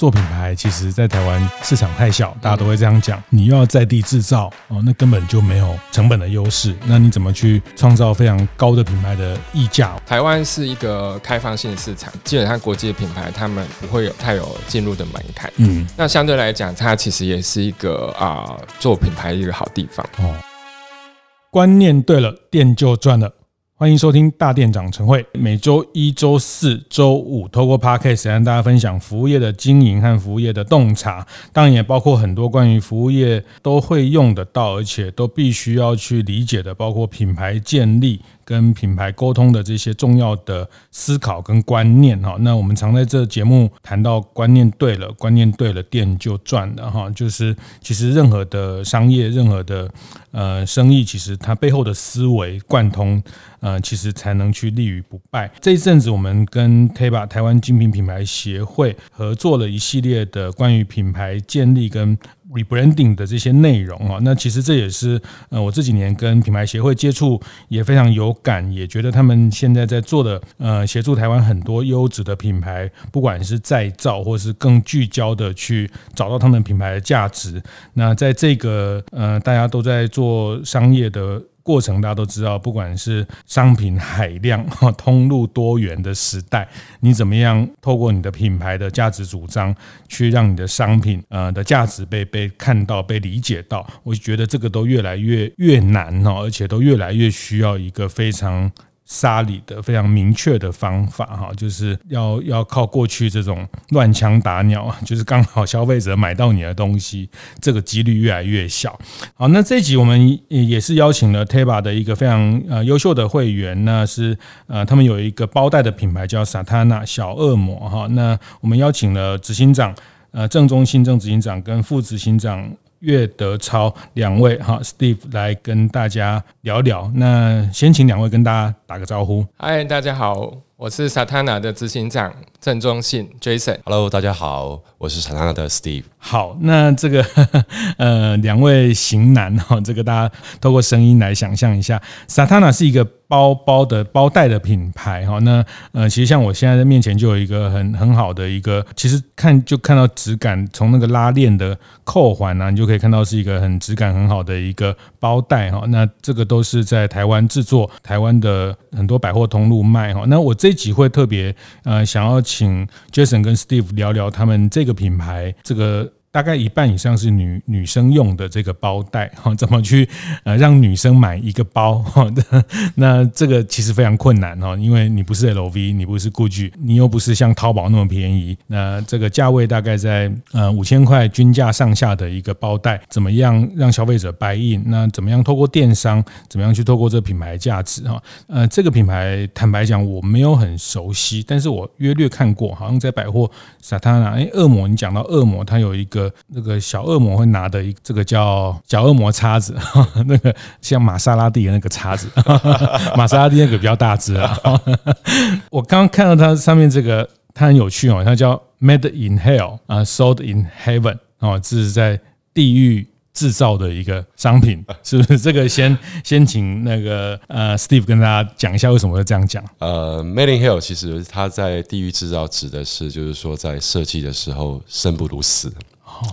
做品牌，其实，在台湾市场太小，大家都会这样讲。你又要在地制造哦，那根本就没有成本的优势。那你怎么去创造非常高的品牌的溢价？台湾是一个开放性市场，基本上国际的品牌他们不会有太有进入的门槛。嗯，那相对来讲，它其实也是一个啊、呃、做品牌的一个好地方哦。观念对了，店就赚了。欢迎收听大店长晨会，每周一、周四、周五，透过 Podcast 跟大家分享服务业的经营和服务业的洞察，当然也包括很多关于服务业都会用得到，而且都必须要去理解的，包括品牌建立。跟品牌沟通的这些重要的思考跟观念哈，那我们常在这节目谈到观念对了，观念对了，店就赚了哈。就是其实任何的商业，任何的呃生意，其实它背后的思维贯通，呃，其实才能去立于不败。这一阵子，我们跟 TABA 台湾精品品牌协会合作了一系列的关于品牌建立跟 rebranding 的这些内容啊，那其实这也是呃我这几年跟品牌协会接触也非常有感，也觉得他们现在在做的呃协助台湾很多优质的品牌，不管是再造或是更聚焦的去找到他们品牌的价值。那在这个呃大家都在做商业的。过程大家都知道，不管是商品海量、通路多元的时代，你怎么样透过你的品牌的价值主张，去让你的商品呃的价值被被看到、被理解到？我觉得这个都越来越越难哦，而且都越来越需要一个非常。沙里的非常明确的方法哈，就是要要靠过去这种乱枪打鸟，就是刚好消费者买到你的东西，这个几率越来越小。好，那这一集我们也是邀请了 TABA 的一个非常呃优秀的会员，那是呃他们有一个包袋的品牌叫 Satana 小恶魔哈。那我们邀请了执行长呃正中心正执行长跟副执行长。岳德超两位哈，Steve 来跟大家聊聊。那先请两位跟大家打个招呼。嗨，大家好，我是 Satana 的执行长郑忠信 Jason。Hello，大家好，我是 Satana 的 Steve。好，那这个 呃两位型男哈，这个大家透过声音来想象一下，Satana 是一个。包包的包袋的品牌哈，那呃，其实像我现在的面前就有一个很很好的一个，其实看就看到质感，从那个拉链的扣环啊，你就可以看到是一个很质感很好的一个包袋哈。那这个都是在台湾制作，台湾的很多百货通路卖哈。那我这集会特别呃想要请 Jason 跟 Steve 聊聊他们这个品牌这个。大概一半以上是女女生用的这个包袋 哈，怎么去呃让女生买一个包哈？那这个其实非常困难哈，因为你不是 LV，你不是 GUCCI，你又不是像淘宝那么便宜。那这个价位大概在呃五千块均价上下的一个包袋，怎么样让消费者 buy in？那怎么样透过电商，怎么样去透过这个品牌价值哈？呃，这个品牌坦白讲我没有很熟悉，但是我约略看过，好像在百货 Satana，哎，恶魔，你讲到恶魔，它有一个。那个小恶魔会拿的一这个叫小恶魔叉子，那个像玛莎拉蒂的那个叉子，玛莎拉蒂那个比较大只啊。我刚刚看到它上面这个，它很有趣哦，它叫 Made in Hell 啊，Sold in Heaven 哦，这是在地狱制造的一个商品，是不是？这个先先请那个呃 Steve 跟大家讲一下为什么会这样讲。呃，Made in Hell 其实它在地狱制造指的是，就是说在设计的时候生不如死。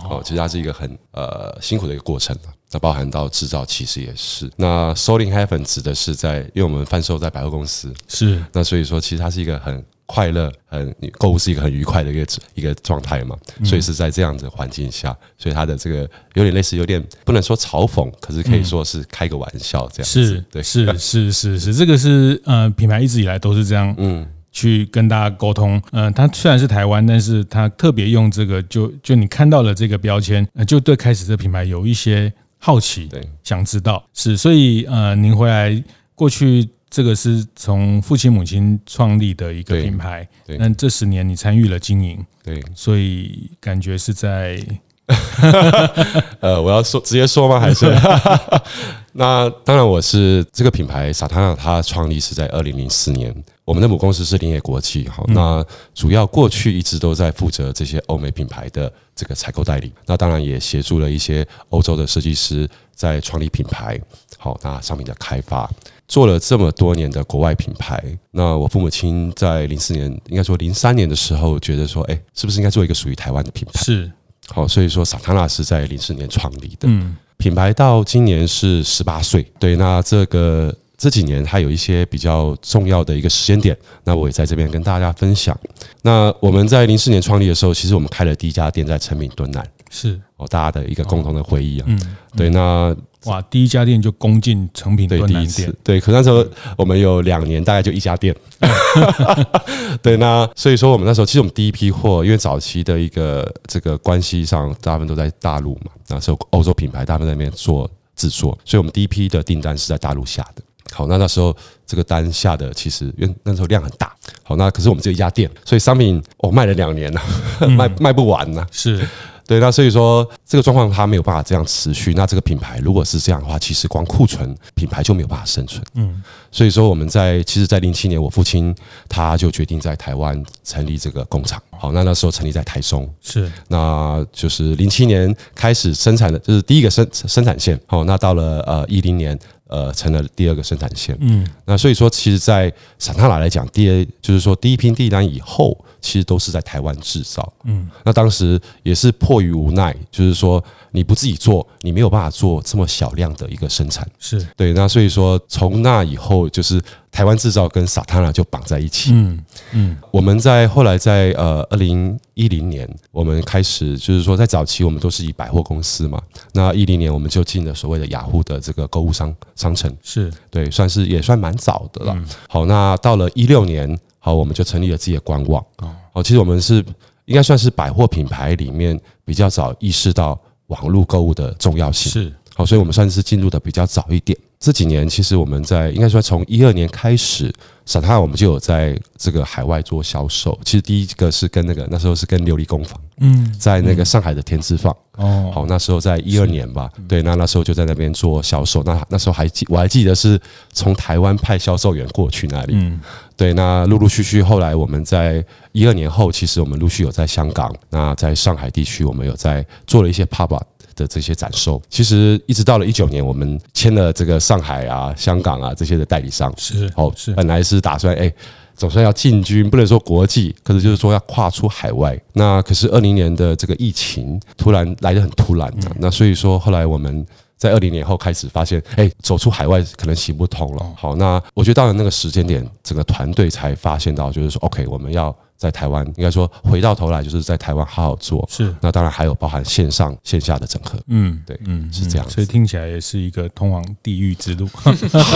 哦，其实它是一个很呃辛苦的一个过程，那包含到制造其实也是。那 SOLDING Heaven 指的是在，因为我们贩售在百货公司，是那所以说其实它是一个很快乐、很购物是一个很愉快的一个一个状态嘛。所以是在这样子的环境下，所以它的这个有点类似，有点不能说嘲讽，可是可以说是开个玩笑这样子。是，对，是是是是，这个是呃品牌一直以来都是这样，嗯。去跟大家沟通，嗯，他虽然是台湾，但是他特别用这个，就就你看到了这个标签，就对开始这个品牌有一些好奇，对，想知道。是，所以呃，您回来过去这个是从父亲母亲创立的一个品牌，对，那这十年你参与了经营，对，所以感觉是在，呃，我要说直接说吗？还是？那当然，我是这个品牌 Satana，它创立是在二零零四年。我们的母公司是林业国际，好，那主要过去一直都在负责这些欧美品牌的这个采购代理，那当然也协助了一些欧洲的设计师在创立品牌，好，那商品的开发，做了这么多年的国外品牌，那我父母亲在零四年，应该说零三年的时候，觉得说，哎，是不是应该做一个属于台湾的品牌？是，好，所以说萨塔纳是在零四年创立的，嗯。品牌到今年是十八岁，对，那这个这几年它有一些比较重要的一个时间点，那我也在这边跟大家分享。那我们在零四年创立的时候，其实我们开了第一家店在成品敦南，是哦，大家的一个共同的回忆啊，嗯，对，那。哇！第一家店就攻进成品对第一次，对。可那时候我们有两年，大概就一家店。对，那所以说我们那时候其实我们第一批货，因为早期的一个这个关系上，大部分都在大陆嘛。那时候欧洲品牌大部分在那边做制作，所以我们第一批的订单是在大陆下的。好，那那时候这个单下的其实因为那时候量很大。好，那可是我们只有一家店，所以商品我、哦、卖了两年了，卖卖不完呢。是。对，那所以说这个状况它没有办法这样持续。那这个品牌如果是这样的话，其实光库存品牌就没有办法生存。嗯，所以说我们在其实，在零七年，我父亲他就决定在台湾成立这个工厂。好，那那时候成立在台中，是，那就是零七年开始生产的，就是第一个生生产线。好，那到了呃一零年，呃成了第二个生产线。嗯，那所以说，其实，在散塔纳来讲，第二就是说第一批订单以后。其实都是在台湾制造，嗯，那当时也是迫于无奈，就是说你不自己做，你没有办法做这么小量的一个生产，是对。那所以说从那以后，就是台湾制造跟萨塔纳就绑在一起，嗯嗯。我们在后来在呃二零一零年，我们开始就是说在早期我们都是以百货公司嘛，那一零年我们就进了所谓的雅虎的这个购物商商城，是对，算是也算蛮早的了。好，那到了一六年。好，我们就成立了自己的官网。哦，其实我们是应该算是百货品牌里面比较早意识到网络购物的重要性。是，好，所以我们算是进入的比较早一点。这几年，其实我们在应该说从一二年开始，萨塔纳我们就有在这个海外做销售。其实第一个是跟那个那时候是跟琉璃工坊，嗯，在那个上海的田子坊。哦，好，那时候在一二年吧，对，那那时候就在那边做销售。那那时候还记我还记得是从台湾派销售员过去那里。嗯，对，那陆陆续续后来我们在一二年后，其实我们陆续有在香港，那在上海地区我们有在做了一些 pop up。的这些展售，其实一直到了一九年，我们签了这个上海啊、香港啊这些的代理商，是哦，是本来是打算哎，总算要进军，不能说国际，可是就是说要跨出海外。那可是二零年的这个疫情突然来得很突然的，那所以说后来我们在二零年后开始发现，哎，走出海外可能行不通了。好，那我觉得到了那个时间点，整个团队才发现到，就是说，OK，我们要。在台湾，应该说回到头来就是在台湾好好做。是，那当然还有包含线上线下的整合。嗯，对，嗯，是这样。所以听起来也是一个通往地狱之路。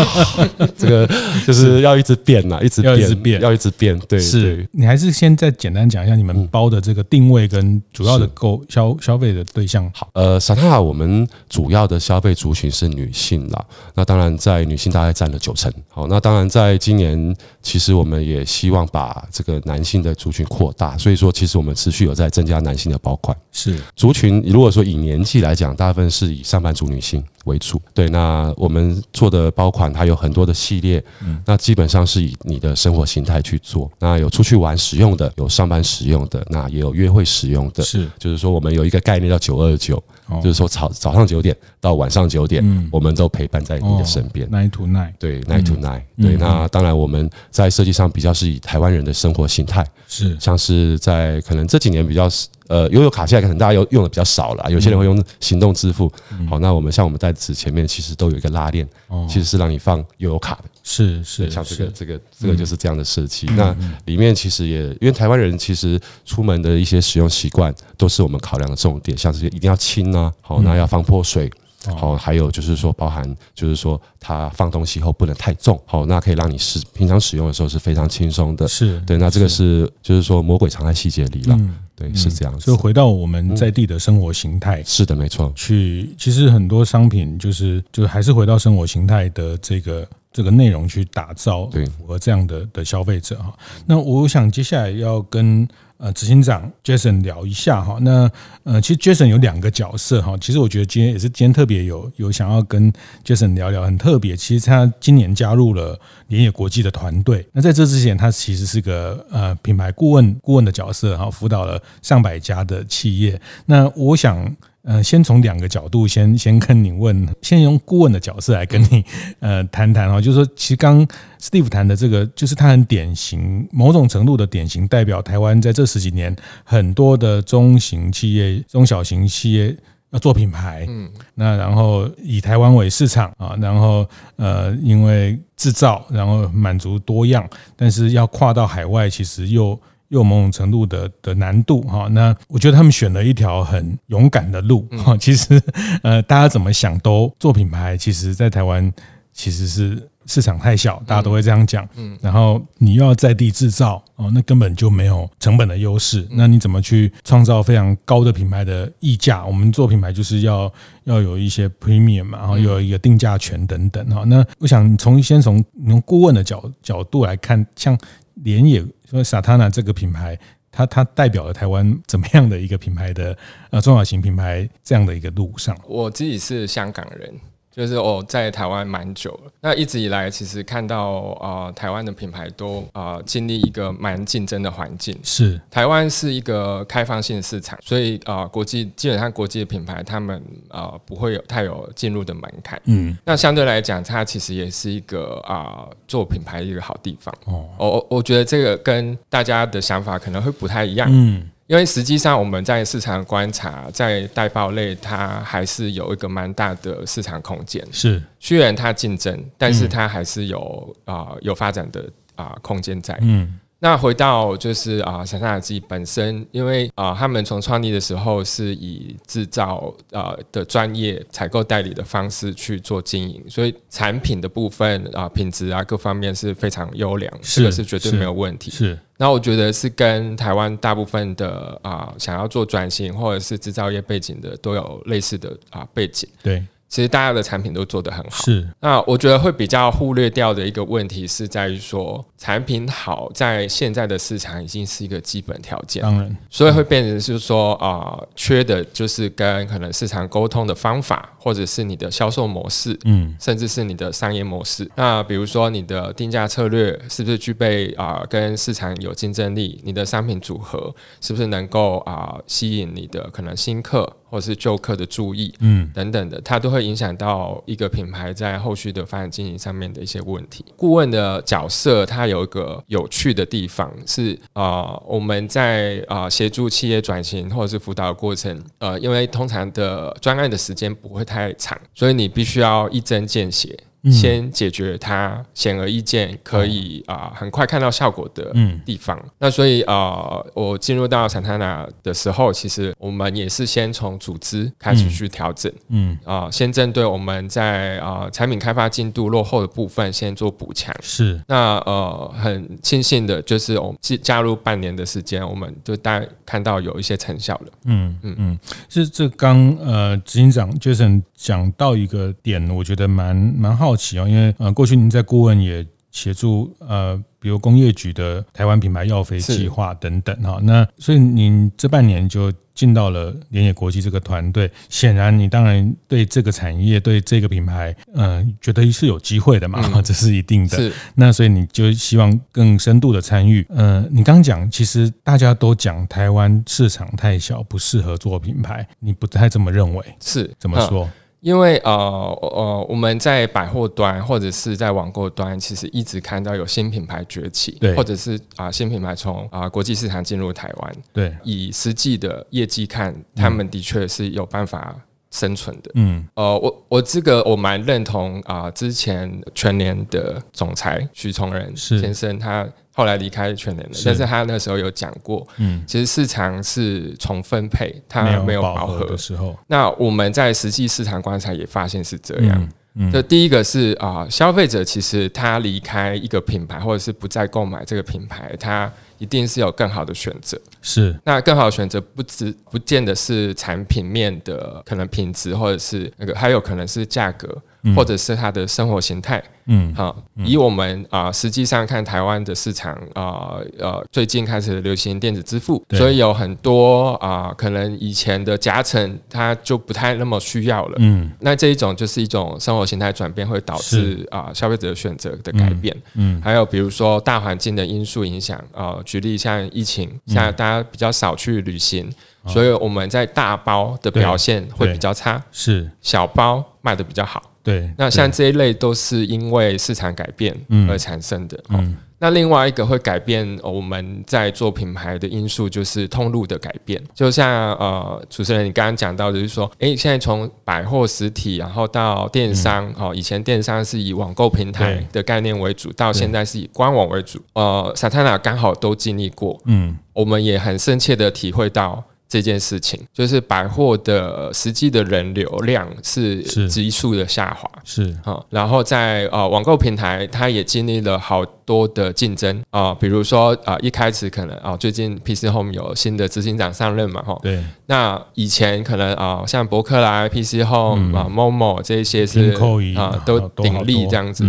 这个就是要一直变呐，一直变，要一直变，要一直变。对，是你还是先再简单讲一下你们包的这个定位跟主要的购消消费的对象。好，呃，萨塔纳我们主要的消费族群是女性啦。那当然在女性大概占了九成。好，那当然在今年，其实我们也希望把这个男性的族群扩大，所以说其实我们持续有在增加男性的包款。是。族群，如果说以年纪来讲，大部分是以上班族女性。为主，对，那我们做的包款它有很多的系列，嗯，那基本上是以你的生活形态去做，那有出去玩使用的，有上班使用的，那也有约会使用的，是，就是说我们有一个概念叫九二九，就是说早早上九点到晚上九点，嗯，我们都陪伴在你的身边，night to night，对，night to night，对，那当然我们在设计上比较是以台湾人的生活形态，是，像是在可能这几年比较是。呃，悠游卡现在可能大家用用的比较少了，有些人会用行动支付。嗯、好，那我们像我们在此前面其实都有一个拉链，哦、其实是让你放悠游卡的。是是，像这个这个这个就是这样的设计。嗯、那里面其实也因为台湾人其实出门的一些使用习惯都是我们考量的重点，像是一定要轻啊，好，那要防泼水。好，还有就是说，包含就是说，它放东西后不能太重，好，那可以让你使平常使用的时候是非常轻松的。是对，那这个是就是说，魔鬼藏在细节里了。对，是这样子。所以回到我们在地的生活形态，是的，没错。去，其实很多商品就是就还是回到生活形态的这个这个内容去打造，对，符合这样的的消费者哈。那我想接下来要跟。呃执行长 Jason 聊一下哈。那呃，其实 Jason 有两个角色哈。其实我觉得今天也是今天特别有有想要跟 Jason 聊聊，很特别。其实他今年加入了联野国际的团队。那在这之前，他其实是个呃品牌顾问顾问的角色哈，辅导了上百家的企业。那我想。呃，先从两个角度先先跟你问，先用顾问的角色来跟你呃谈谈哦，就是说，其实刚 Steve 谈的这个，就是他很典型，某种程度的典型代表台湾在这十几年很多的中型企业、中小型企业要做品牌，嗯，那然后以台湾为市场啊，然后呃，因为制造，然后满足多样，但是要跨到海外，其实又。又有某种程度的的难度哈，那我觉得他们选了一条很勇敢的路哈。其实呃，大家怎么想都做品牌，其实在台湾其实是市场太小，大家都会这样讲。嗯，然后你又要在地制造哦，那根本就没有成本的优势。那你怎么去创造非常高的品牌的溢价？我们做品牌就是要要有一些 premium 嘛，然后有一个定价权等等哈。那我想从先从从顾问的角角度来看，像连野。说“撒塔纳这个品牌，它它代表了台湾怎么样的一个品牌的呃中小型品牌这样的一个路上。我自己是香港人。就是我在台湾蛮久了，那一直以来其实看到啊、呃，台湾的品牌都啊、呃、经历一个蛮竞争的环境。是，台湾是一个开放性市场，所以啊、呃，国际基本上国际的品牌他们啊、呃、不会有太有进入的门槛。嗯，那相对来讲，它其实也是一个啊、呃、做品牌的一个好地方。哦，我我觉得这个跟大家的想法可能会不太一样。嗯。因为实际上我们在市场观察，在代报类，它还是有一个蛮大的市场空间。是，虽然它竞争，但是它还是有啊、呃、有发展的啊、呃、空间在。嗯。那回到就是啊，萨塔纳自己本身，因为啊，他们从创立的时候是以制造啊的专业采购代理的方式去做经营，所以产品的部分啊，品质啊各方面是非常优良，这个是绝对没有问题。是。那我觉得是跟台湾大部分的啊想要做转型或者是制造业背景的都有类似的啊背景。对。其实大家的产品都做得很好，是。那我觉得会比较忽略掉的一个问题是在于说，产品好在现在的市场已经是一个基本条件，当然，所以会变成是说啊、呃，缺的就是跟可能市场沟通的方法，或者是你的销售模式，嗯，甚至是你的商业模式。那比如说你的定价策略是不是具备啊、呃，跟市场有竞争力？你的商品组合是不是能够啊、呃，吸引你的可能新客？或是旧客的注意，嗯，等等的，它都会影响到一个品牌在后续的发展经营上面的一些问题。顾问的角色，它有一个有趣的地方是，呃，我们在啊协助企业转型或者是辅导的过程，呃，因为通常的专案的时间不会太长，所以你必须要一针见血。先解决它显而易见可以啊、呃、很快看到效果的地方。嗯、那所以啊、呃，我进入到 Santana 的时候，其实我们也是先从组织开始去调整。嗯啊、呃，先针对我们在啊、呃、产品开发进度落后的部分先做补强。是。那呃很庆幸的就是我们加入半年的时间，我们就大概看到有一些成效了。嗯嗯嗯，是这刚呃执行长 Jason 讲到一个点，我觉得蛮蛮好。好奇哦，因为呃，过去您在顾问也协助呃，比如工业局的台湾品牌药飞计划等等哈，那所以您这半年就进到了联野国际这个团队，显然你当然对这个产业、对这个品牌，嗯、呃，觉得是有机会的嘛，嗯、这是一定的。那所以你就希望更深度的参与。呃，你刚讲，其实大家都讲台湾市场太小，不适合做品牌，你不太这么认为？是怎么说？因为呃呃，我们在百货端或者是在网购端，其实一直看到有新品牌崛起，对，或者是啊、呃、新品牌从啊、呃、国际市场进入台湾，对，以实际的业绩看，他们的确是有办法生存的，嗯，呃，我我这个我蛮认同啊、呃，之前全联的总裁许崇仁先生他。后来离开全联了，但是他那时候有讲过，嗯，其实市场是重分配，它没有饱和的时候。那我们在实际市场观察也发现是这样。嗯，这第一个是啊，消费者其实他离开一个品牌，或者是不再购买这个品牌，他一定是有更好的选择。是，那更好的选择不只不见得是产品面的可能品质，或者是那个，还有可能是价格。或者是他的生活形态。嗯，好，以我们啊、呃，实际上看台湾的市场啊，呃，最近开始流行电子支付，所以有很多啊、呃，可能以前的夹层它就不太那么需要了。嗯，那这一种就是一种生活形态转变，会导致啊、呃，消费者选择的改变。嗯，还有比如说大环境的因素影响啊、呃，举例像疫情，现在大家比较少去旅行，所以我们在大包的表现会比较差，是小包卖的比较好。对，那像这一类都是因为市场改变而产生的。嗯，嗯，那另外一个会改变我们在做品牌的因素，就是通路的改变。就像呃，主持人你刚刚讲到，就是说，哎，现在从百货实体，然后到电商，哦，以前电商是以网购平台的概念为主，到现在是以官网为主。呃，Satana 刚好都经历过，嗯，我们也很深切的体会到。这件事情就是百货的实际的人流量是急速的下滑，是。啊，然后在呃网购平台，它也经历了好多的竞争。啊，比如说啊一开始可能啊最近 PC Home 有新的执行长上任嘛，哈，对，那以前可能啊像博客来、PC Home 啊、Momo 这一些是啊都鼎立这样子。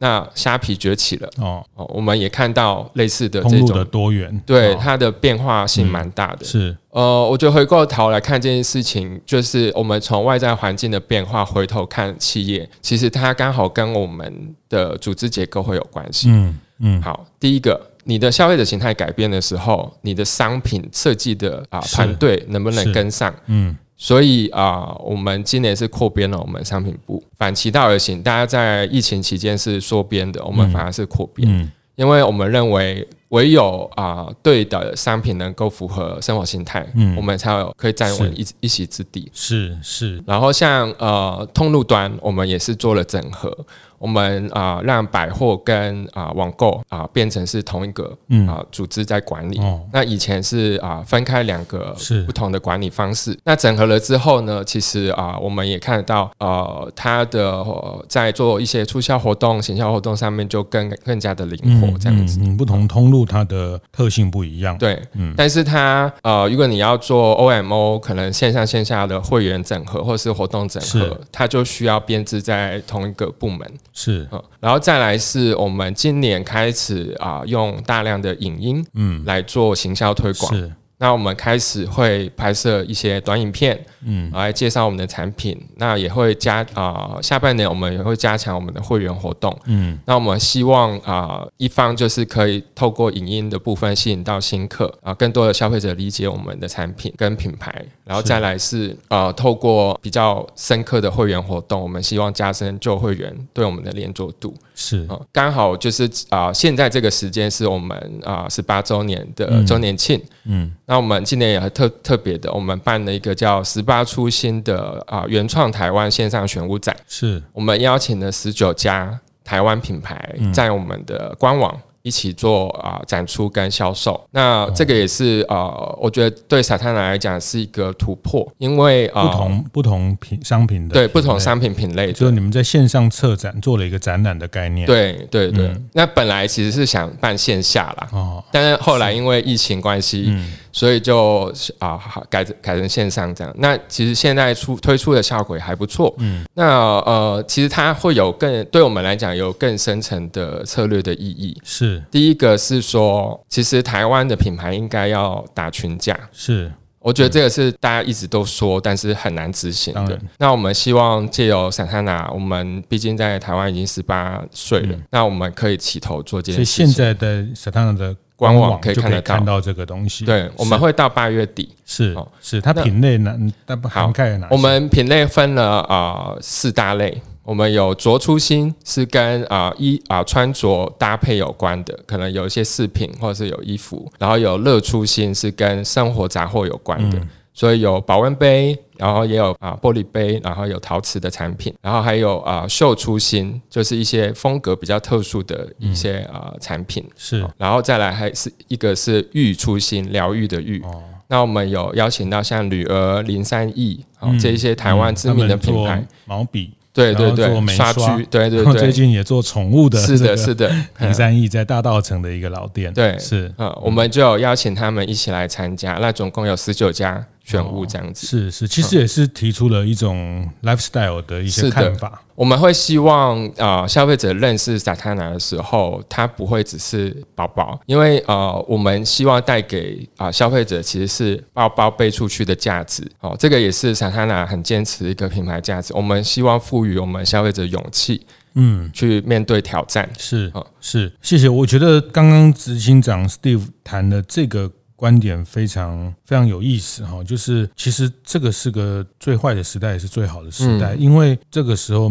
那虾皮崛起了哦，我们也看到类似的这种的多元，对它的变化性蛮大的。是呃，我觉得回过头来看这件事情，就是我们从外在环境的变化回头看企业，其实它刚好跟我们的组织结构会有关系。嗯嗯，好，第一个，你的消费者形态改变的时候，你的商品设计的啊团队能不能跟上？嗯。所以啊、呃，我们今年是扩编了我们商品部，反其道而行。大家在疫情期间是缩编的，我们反而是扩编，因为我们认为唯有啊、呃、对的商品能够符合生活形态，嗯、我们才有可以站稳一一席之地。是是。然后像呃通路端，我们也是做了整合。我们啊、呃，让百货跟啊、呃、网购啊、呃、变成是同一个啊、嗯呃、组织在管理。哦、那以前是啊、呃、分开两个不同的管理方式。那整合了之后呢，其实啊、呃、我们也看得到呃它的、呃、在做一些促销活动、行销活动上面就更更加的灵活这样子。嗯，嗯，不同通路它的特性不一样。对，嗯。但是它呃，如果你要做 OMO，可能线上线下的会员整合或是活动整合，它就需要编织在同一个部门。是，嗯，然后再来是我们今年开始啊，用大量的影音，嗯，来做行销推广。是。那我们开始会拍摄一些短影片，嗯，来介绍我们的产品。那也会加啊、呃，下半年我们也会加强我们的会员活动，嗯。那我们希望啊、呃，一方就是可以透过影音的部分吸引到新客啊，更多的消费者理解我们的产品跟品牌。然后再来是啊、呃，透过比较深刻的会员活动，我们希望加深旧会员对我们的连着度。是啊，刚好就是啊、呃，现在这个时间是我们啊十八周年的周年庆，嗯。嗯那我们今年也很特特别的，我们办了一个叫“十八初心”的啊原创台湾线上选物展，是我们邀请了十九家台湾品牌在我们的官网。一起做啊展出跟销售，那这个也是呃，我觉得对 Satana 来讲是一个突破，因为啊不同不同品商品的对不同商品品类，就是你们在线上策展做了一个展览的概念，对对对。那本来其实是想办线下啦，哦，但是后来因为疫情关系，所以就啊改改成线上这样。那其实现在出推出的效果也还不错，嗯，那呃其实它会有更对我们来讲有更深层的策略的意义。是。第一个是说，其实台湾的品牌应该要打群架。是，我觉得这个是大家一直都说，但是很难执行的。那我们希望借由 Satana，我们毕竟在台湾已经十八岁了，那我们可以起头做这件事。所以现在的 Satana 的官网可以看得到看到这个东西。对，我们会到八月底。是是，它品类哪？大不涵盖哪？我们品类分了啊四大类。我们有着初心，是跟啊衣啊穿着搭配有关的，可能有一些饰品或者是有衣服。然后有乐初心，是跟生活杂货有关的，嗯、所以有保温杯，然后也有啊玻璃杯，然后有陶瓷的产品，然后还有啊秀初心，就是一些风格比较特殊的一些啊产品。是，然后再来还是一个是愈初心，疗愈的愈。哦，那我们有邀请到像女儿、林三义啊这一些台湾知名的品牌毛笔。对对对，刷具，对对 对，最近也做宠物的，是的，是的，林三义在大道城的一个老店，对，是，呃，我们就邀请他们一起来参加，那总共有十九家选物这样子。哦、是是，其实也是提出了一种 lifestyle 的一些看法。我们会希望呃消费者认识 Satana 的时候，它不会只是包包，因为呃我们希望带给啊、呃、消费者其实是包包背出去的价值哦，这个也是 Satana 很坚持一个品牌价值。我们希望赋予我们消费者勇气。嗯，去面对挑战是啊，是谢谢。我觉得刚刚执行长 Steve 谈的这个观点非常非常有意思哈，就是其实这个是个最坏的时代，也是最好的时代，因为这个时候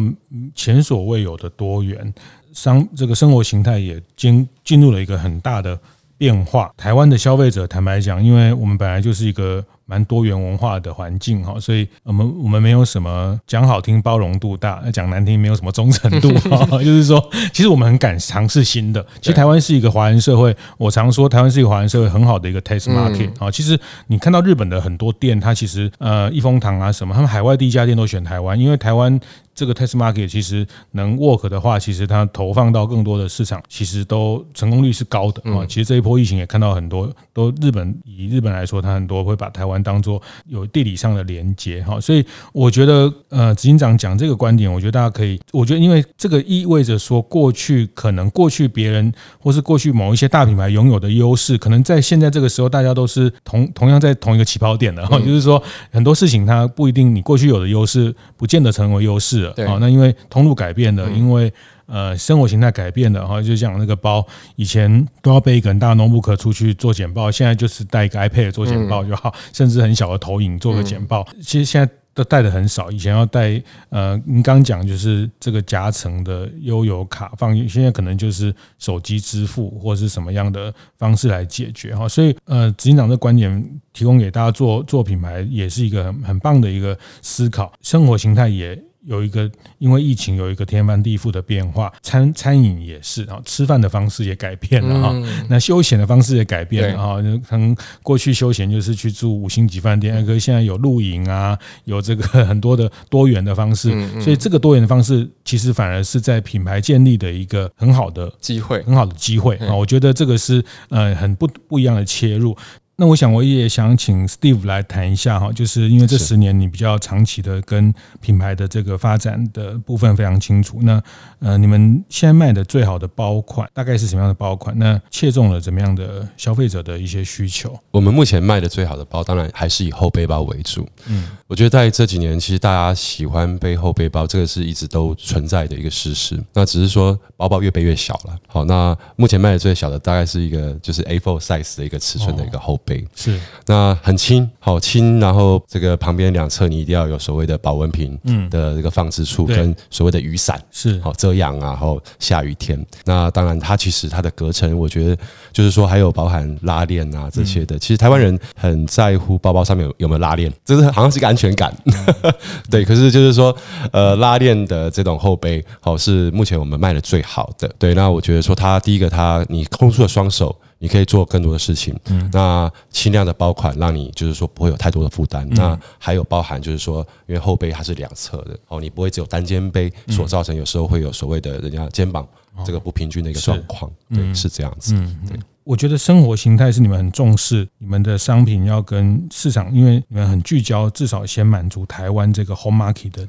前所未有的多元，商这个生活形态也进进入了一个很大的变化。台湾的消费者，坦白讲，因为我们本来就是一个。蛮多元文化的环境哈，所以我们我们没有什么讲好听包容度大，讲难听没有什么忠诚度 哈。就是说，其实我们很敢尝试新的。其实台湾是一个华人社会，我常说台湾是一个华人社会很好的一个 test market 啊。其实你看到日本的很多店，它其实呃益丰堂啊什么，他们海外第一家店都选台湾，因为台湾。这个 test market 其实能 work 的话，其实它投放到更多的市场，其实都成功率是高的啊。其实这一波疫情也看到很多，都日本以日本来说，它很多会把台湾当做有地理上的连接哈。所以我觉得，呃，执行长讲这个观点，我觉得大家可以，我觉得因为这个意味着说，过去可能过去别人或是过去某一些大品牌拥有的优势，可能在现在这个时候，大家都是同同样在同一个起跑点的哈。就是说，很多事情它不一定你过去有的优势，不见得成为优势。了啊，那因为通路改变了，因为呃生活形态改变了，哈，就像那个包，以前都要背一个很大的 notebook 出去做简报，现在就是带一个 iPad 做简报就好，甚至很小的投影做个简报，其实现在都带的很少，以前要带呃，您刚讲就是这个夹层的悠游卡放，现在可能就是手机支付或者是什么样的方式来解决哈，所以呃，执行长的观点提供给大家做做品牌也是一个很很棒的一个思考，生活形态也。有一个因为疫情有一个天翻地覆的变化，餐餐饮也是啊，吃饭的方式也改变了哈，那休闲的方式也改变了哈，可能过去休闲就是去住五星级饭店，可是现在有露营啊，有这个 很多的多元的方式，所以这个多元的方式其实反而是在品牌建立的一个很好的机会，很好的机会啊，我觉得这个是呃很不不一样的切入。那我想我也想请 Steve 来谈一下哈，就是因为这十年你比较长期的跟品牌的这个发展的部分非常清楚。那呃，你们现在卖的最好的包款大概是什么样的包款？那切中了怎么样的消费者的一些需求？我们目前卖的最好的包，当然还是以后背包为主。嗯，我觉得在这几年，其实大家喜欢背后背包，这个是一直都存在的一个事实。那只是说包包越背越小了。好，那目前卖的最小的大概是一个就是 A4 size 的一个尺寸的一个后。背是，那很轻，好轻，然后这个旁边两侧你一定要有所谓的保温瓶，嗯的这个放置处跟所谓的雨伞是好遮阳啊，然后下雨天。那当然它其实它的隔层，我觉得就是说还有包含拉链啊这些的。其实台湾人很在乎包包上面有有没有拉链，这是好像是一个安全感。对，可是就是说呃拉链的这种后背，好是目前我们卖的最好的。对，那我觉得说它第一个它你空出了双手。你可以做更多的事情，嗯，那轻量的包款让你就是说不会有太多的负担，那还有包含就是说，因为后背它是两侧的，哦，你不会只有单肩背所造成有时候会有所谓的人家肩膀这个不平均的一个状况，对，是这样子。对，我觉得生活形态是你们很重视，你们的商品要跟市场，因为你们很聚焦，至少先满足台湾这个 home market 的。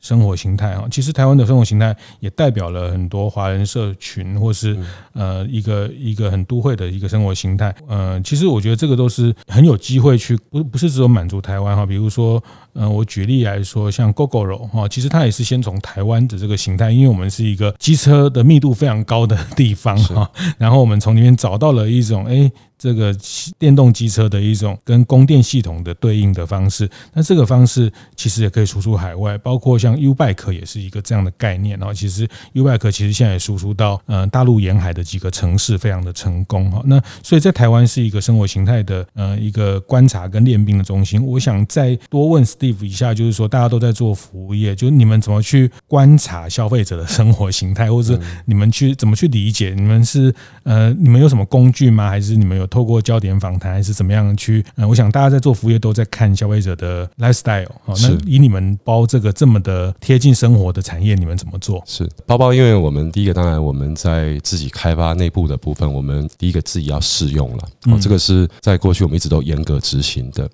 是。生活形态啊，其实台湾的生活形态也代表了很多华人社群，或是呃一个一个很都会的一个生活形态。呃，其实我觉得这个都是很有机会去，不不是只有满足台湾哈。比如说，呃，我举例来说，像 Gogoro 哈，其实它也是先从台湾的这个形态，因为我们是一个机车的密度非常高的地方哈，然后我们从里面找到了一种哎。这个电动机车的一种跟供电系统的对应的方式，那这个方式其实也可以输出海外，包括像 U-Bike 也是一个这样的概念。然后其实 U-Bike 其实现在也输出到呃大陆沿海的几个城市，非常的成功哈。那所以在台湾是一个生活形态的呃一个观察跟练兵的中心。我想再多问 Steve 一下，就是说大家都在做服务业，就是你们怎么去观察消费者的生活形态，或者你们去怎么去理解？你们是呃你们有什么工具吗？还是你们有？透过焦点访谈还是怎么样去？嗯，我想大家在做服务业都在看消费者的 lifestyle。好，那以你们包这个这么的贴近生活的产业，你们怎么做？是包包，因为我们第一个当然我们在自己开发内部的部分，我们第一个自己要试用了。哦，这个是在过去我们一直都严格执行的。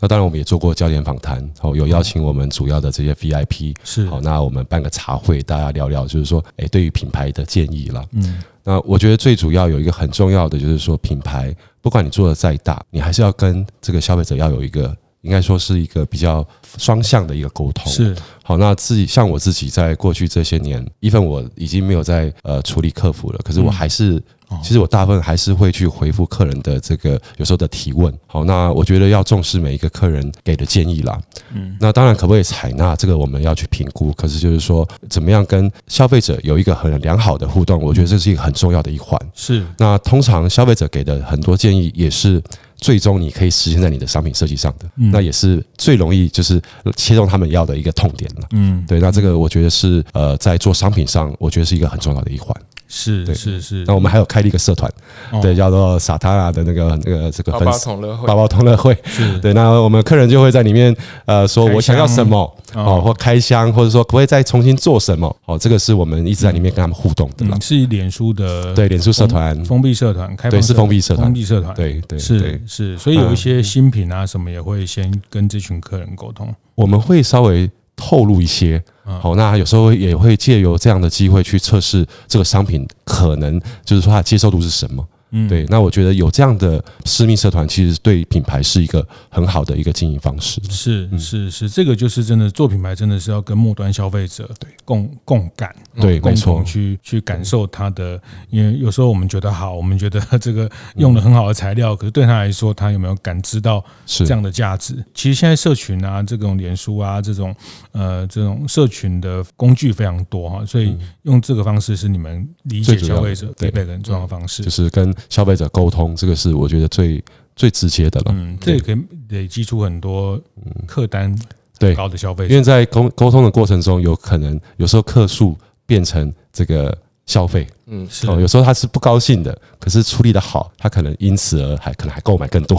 那当然我们也做过焦点访谈，哦，有邀请我们主要的这些 VIP，是好，那我们办个茶会，大家聊聊，就是说，哎，对于品牌的建议啦。嗯，那我觉得最主要有一个很重要的就是说，品牌不管你做的再大，你还是要跟这个消费者要有一个。应该说是一个比较双向的一个沟通。是好，那自己像我自己在过去这些年，一份我已经没有在呃处理客服了，可是我还是，其实我大部分还是会去回复客人的这个有时候的提问。好，那我觉得要重视每一个客人给的建议啦。嗯，那当然可不可以采纳这个我们要去评估。可是就是说，怎么样跟消费者有一个很良好的互动，我觉得这是一个很重要的一环。是。那通常消费者给的很多建议也是。最终你可以实现在你的商品设计上的，嗯、那也是最容易就是切中他们要的一个痛点了。嗯，对，那这个我觉得是呃，在做商品上，我觉得是一个很重要的一环。是对。是是，那我们还有开了一个社团，哦、对，叫做萨塔纳的那个那个这个粉丝包包同乐会，包包同乐会。是。对，那我们客人就会在里面呃说我想要什么哦，或开箱，或者说可不可以再重新做什么哦，这个是我们一直在里面跟他们互动的。是脸书的对，脸书社团。封闭社团，开对是封闭社团，封闭社团，对对是是，所以有一些新品啊什么也会先跟这群客人沟通，我们会稍微。透露一些，好，那有时候也会借由这样的机会去测试这个商品，可能就是说它的接受度是什么。嗯，对，那我觉得有这样的私密社团，其实对品牌是一个很好的一个经营方式。是是是，这个就是真的做品牌，真的是要跟末端消费者对共共感，对，共同去去感受它的。因为有时候我们觉得好，我们觉得这个用了很好的材料，可是对他来说，他有没有感知到这样的价值？其实现在社群啊，这种脸书啊，这种呃这种社群的工具非常多哈，所以用这个方式是你们理解消费者对每个人重要的方式，就是跟。消费者沟通，这个是我觉得最最直接的了。嗯，这也可以累积出很多客单对高的消费者。因为在沟沟通的过程中，有可能有时候客诉变成这个消费，嗯，是哦，有时候他是不高兴的，可是处理的好，他可能因此而还可能还购买更多。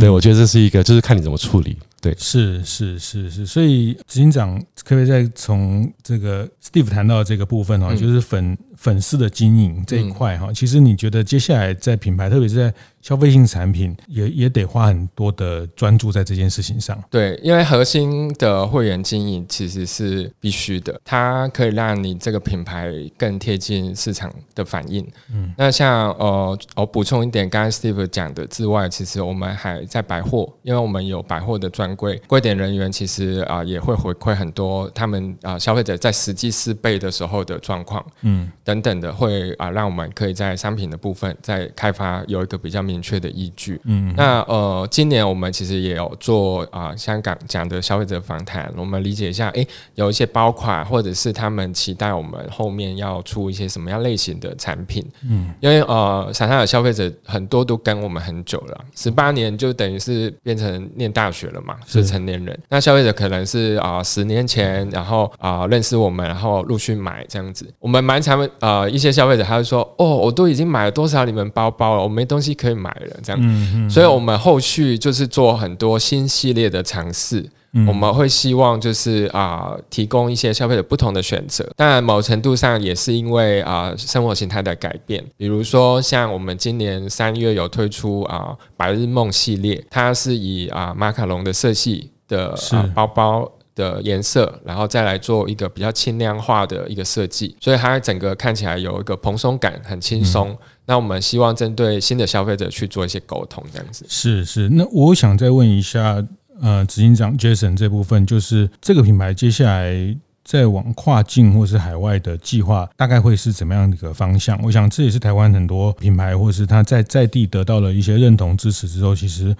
对，我觉得这是一个，就是看你怎么处理。对，是是是是，所以执行长可不可以再从这个 Steve 谈到这个部分哈，就是粉粉丝的经营这一块哈，其实你觉得接下来在品牌，特别是在消费性产品，也也得花很多的专注在这件事情上。对，因为核心的会员经营其实是必须的，它可以让你这个品牌更贴近市场的反应。嗯，那像呃，我补充一点，刚刚 Steve 讲的之外，其实我们还在百货，因为我们有百货的专柜，柜点人员其实啊、呃、也会回馈很多他们啊、呃、消费者在实际试备的时候的状况。嗯。等等的会啊，让我们可以在商品的部分再开发有一个比较明确的依据。嗯，那呃，今年我们其实也有做啊，香港讲的消费者访谈，我们理解一下，诶，有一些包款或者是他们期待我们后面要出一些什么样类型的产品。嗯，因为呃，伞下的消费者很多都跟我们很久了，十八年就等于是变成念大学了嘛，是成年人。那消费者可能是啊，十年前然后啊认识我们，然后陆续买这样子，我们蛮常。呃，一些消费者他会说：“哦，我都已经买了多少你们包包了，我没东西可以买了。”这样，嗯嗯，所以我们后续就是做很多新系列的尝试。嗯、我们会希望就是啊、呃，提供一些消费者不同的选择。当然，某程度上也是因为啊、呃，生活形态的改变。比如说，像我们今年三月有推出啊、呃，白日梦系列，它是以啊、呃、马卡龙的色系的啊包包。的颜色，然后再来做一个比较轻量化的一个设计，所以它整个看起来有一个蓬松感，很轻松。嗯、那我们希望针对新的消费者去做一些沟通，这样子。是是，那我想再问一下，呃，执行长 Jason 这部分，就是这个品牌接下来在往跨境或是海外的计划，大概会是怎么样的一个方向？我想这也是台湾很多品牌，或是他在在地得到了一些认同支持之后，其实。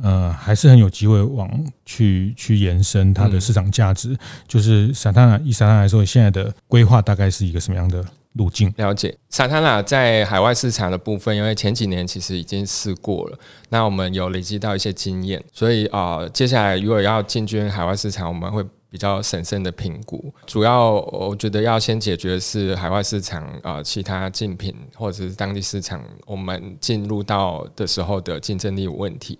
呃，还是很有机会往去去延伸它的市场价值。嗯、就是萨塔纳以萨塔纳来说，现在的规划大概是一个什么样的路径？了解，萨塔纳在海外市场的部分，因为前几年其实已经试过了，那我们有累积到一些经验，所以啊、呃，接下来如果要进军海外市场，我们会比较审慎的评估。主要我觉得要先解决的是海外市场啊、呃，其他竞品或者是当地市场，我们进入到的时候的竞争力有问题。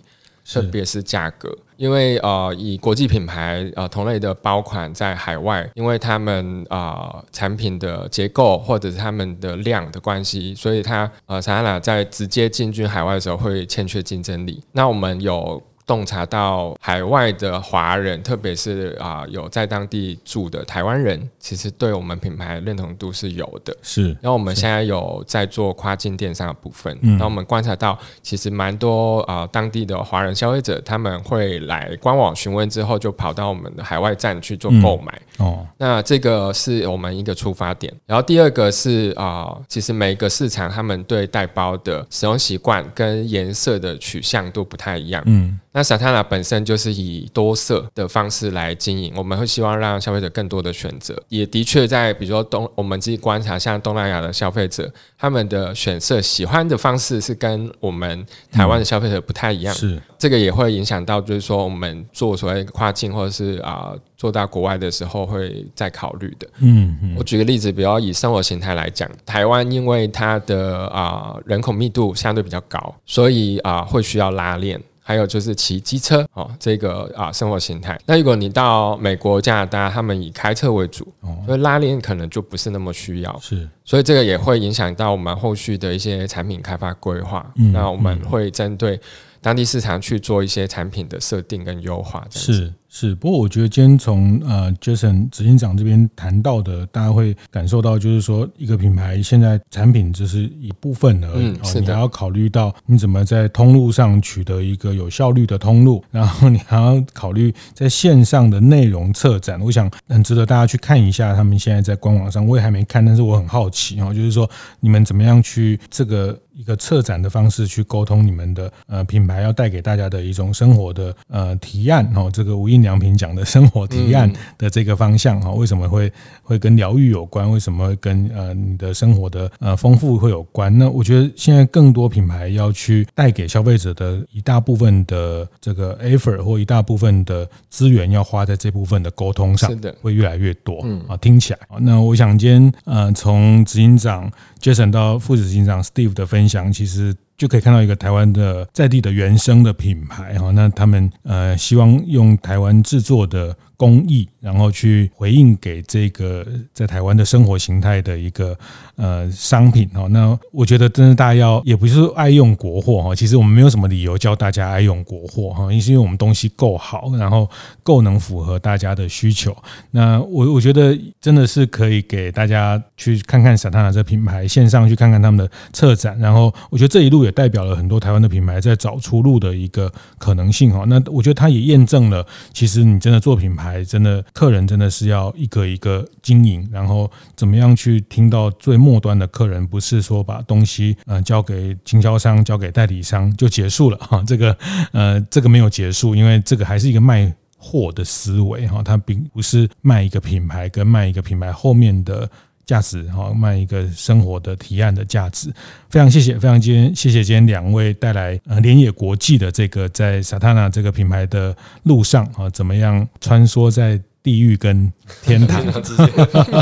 特别是价格，因为呃，以国际品牌呃同类的包款在海外，因为他们啊、呃、产品的结构或者是他们的量的关系，所以它呃，s a n a 在直接进军海外的时候会欠缺竞争力。那我们有洞察到海外的华人，特别是啊、呃、有在当地住的台湾人，其实对我们品牌认同度是有的。是，然后我们现在有在做跨境电商的部分，那我们观察到，其实蛮多啊、呃、当地的华人消费者，他们会来官网询问之后，就跑到我们的海外站去做购买。嗯、哦，那这个是我们一个出发点。然后第二个是啊、呃，其实每一个市场他们对带包的使用习惯跟颜色的取向都不太一样。嗯。那 Satana 本身就是以多色的方式来经营，我们会希望让消费者更多的选择。也的确在，比如说东，我们自己观察，像东南亚的消费者，他们的选色喜欢的方式是跟我们台湾的消费者不太一样。是这个也会影响到，就是说我们做所谓跨境或者是啊、呃、做到国外的时候会再考虑的。嗯嗯。我举个例子，比如以生活形态来讲，台湾因为它的啊、呃、人口密度相对比较高，所以啊、呃、会需要拉链。还有就是骑机车哦，这个啊生活形态。那如果你到美国、加拿大，他们以开车为主，所以拉链可能就不是那么需要。是，所以这个也会影响到我们后续的一些产品开发规划。那我们会针对当地市场去做一些产品的设定跟优化。是。是，不过我觉得今天从呃 Jason 执行长这边谈到的，大家会感受到，就是说一个品牌现在产品只是一部分而已，你还要考虑到你怎么在通路上取得一个有效率的通路，然后你还要考虑在线上的内容策展。我想很值得大家去看一下他们现在在官网上，我也还没看，但是我很好奇哈，就是说你们怎么样去这个一个策展的方式去沟通你们的呃品牌要带给大家的一种生活的呃提案哦，这个无印良品讲的生活提案的这个方向哈，为什么会会跟疗愈有关？为什么会跟呃你的生活的呃丰富会有关？那我觉得现在更多品牌要去带给消费者的一大部分的这个 effort 或一大部分的资源，要花在这部分的沟通上，会越来越多。嗯啊，听起来，那我想今天呃从执行长 Jason 到副执行长 Steve 的分享，其实。就可以看到一个台湾的在地的原生的品牌哈，那他们呃希望用台湾制作的。工艺，然后去回应给这个在台湾的生活形态的一个呃商品哦。那我觉得，真的大家要也不是爱用国货哈。其实我们没有什么理由教大家爱用国货哈，因为我们东西够好，然后够能符合大家的需求。那我我觉得真的是可以给大家去看看 Satana 这品牌，线上去看看他们的策展。然后我觉得这一路也代表了很多台湾的品牌在找出路的一个可能性哈。那我觉得它也验证了，其实你真的做品牌。还真的，客人真的是要一个一个经营，然后怎么样去听到最末端的客人，不是说把东西呃交给经销商、交给代理商就结束了 哈。这个呃，这个没有结束，因为这个还是一个卖货的思维哈，它并不是卖一个品牌跟卖一个品牌后面的。价值哈，卖一个生活的提案的价值，非常谢谢，非常今天谢谢今天两位带来呃联野国际的这个在 Satana 这个品牌的路上啊，怎么样穿梭在地狱跟天堂 之间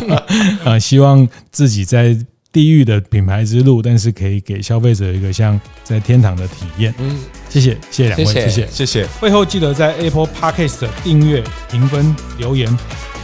啊？希望自己在地狱的品牌之路，但是可以给消费者一个像在天堂的体验。嗯，谢谢，谢谢两位，谢谢，谢谢。会后记得在 Apple Podcast 订阅、评分、留言。